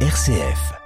RCF.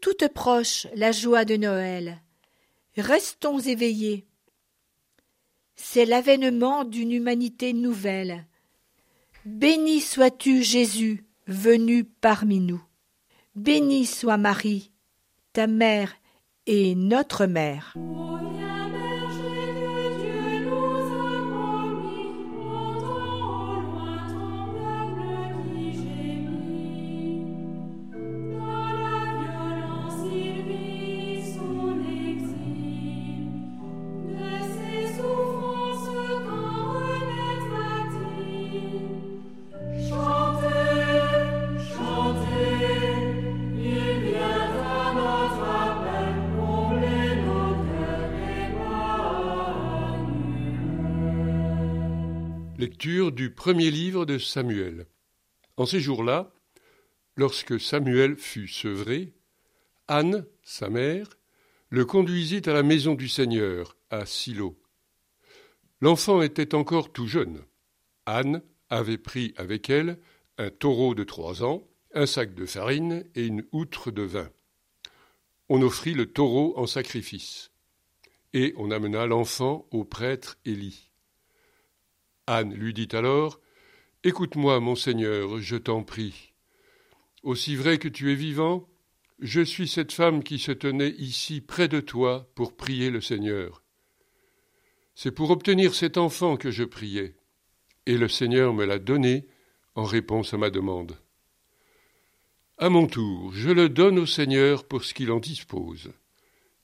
Toute proche la joie de Noël. Restons éveillés. C'est l'avènement d'une humanité nouvelle. Béni sois-tu, Jésus, venu parmi nous. Béni soit Marie, ta mère et notre mère. Lecture du premier livre de Samuel. En ces jours-là, lorsque Samuel fut sevré, Anne, sa mère, le conduisit à la maison du Seigneur, à Silo. L'enfant était encore tout jeune. Anne avait pris avec elle un taureau de trois ans, un sac de farine et une outre de vin. On offrit le taureau en sacrifice, et on amena l'enfant au prêtre Élie. Anne lui dit alors Écoute-moi, mon Seigneur, je t'en prie. Aussi vrai que tu es vivant, je suis cette femme qui se tenait ici près de toi pour prier le Seigneur. C'est pour obtenir cet enfant que je priais, et le Seigneur me l'a donné en réponse à ma demande. À mon tour, je le donne au Seigneur pour ce qu'il en dispose.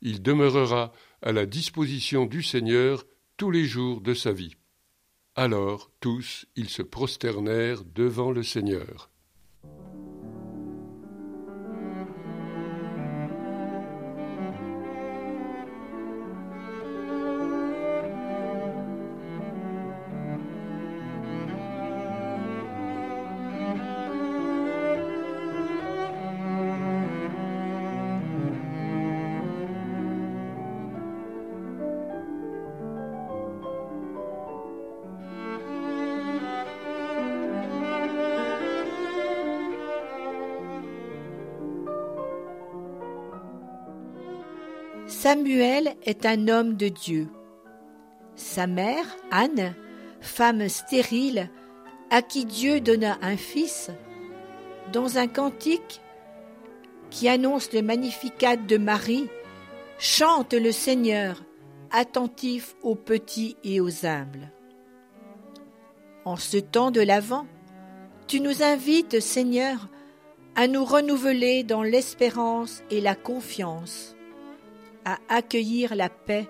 Il demeurera à la disposition du Seigneur tous les jours de sa vie. Alors tous ils se prosternèrent devant le Seigneur. Samuel est un homme de Dieu. Sa mère, Anne, femme stérile, à qui Dieu donna un fils, dans un cantique qui annonce le magnificat de Marie, chante le Seigneur, attentif aux petits et aux humbles. En ce temps de l'Avent, tu nous invites, Seigneur, à nous renouveler dans l'espérance et la confiance à accueillir la paix,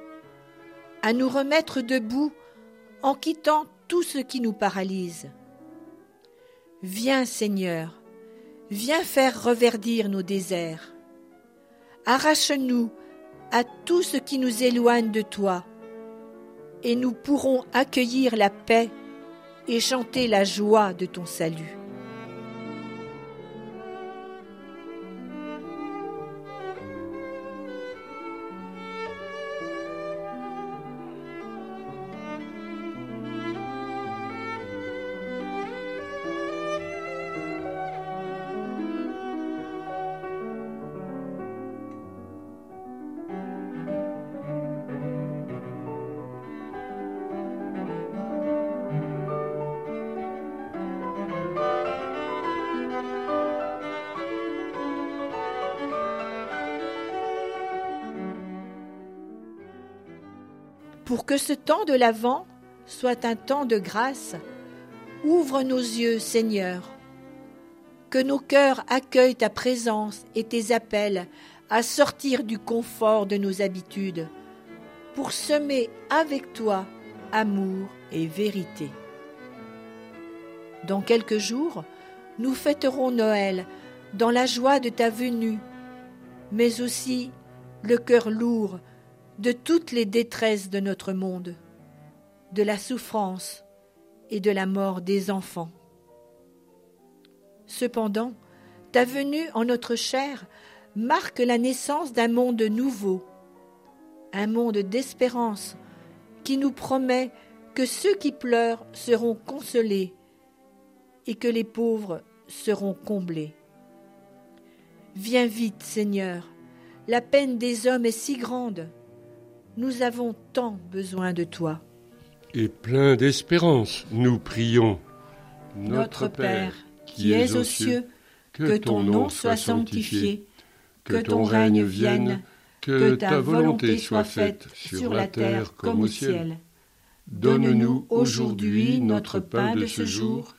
à nous remettre debout en quittant tout ce qui nous paralyse. Viens Seigneur, viens faire reverdir nos déserts. Arrache-nous à tout ce qui nous éloigne de toi, et nous pourrons accueillir la paix et chanter la joie de ton salut. Pour que ce temps de l'Avent soit un temps de grâce, ouvre nos yeux, Seigneur. Que nos cœurs accueillent ta présence et tes appels à sortir du confort de nos habitudes, pour semer avec toi amour et vérité. Dans quelques jours, nous fêterons Noël dans la joie de ta venue, mais aussi le cœur lourd de toutes les détresses de notre monde, de la souffrance et de la mort des enfants. Cependant, ta venue en notre chair marque la naissance d'un monde nouveau, un monde d'espérance qui nous promet que ceux qui pleurent seront consolés et que les pauvres seront comblés. Viens vite, Seigneur, la peine des hommes est si grande. Nous avons tant besoin de toi. Et plein d'espérance, nous prions. Notre Père, qui es aux cieux, que ton nom soit sanctifié, que ton règne vienne, que ta volonté soit faite sur la terre comme au ciel. Donne-nous aujourd'hui notre pain de ce jour.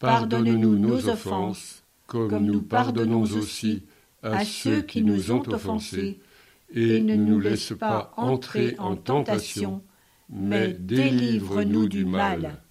Pardonne-nous nos offenses, comme nous pardonnons aussi à ceux qui nous ont offensés. Et ne nous laisse pas entrer en tentation, mais délivre-nous du mal.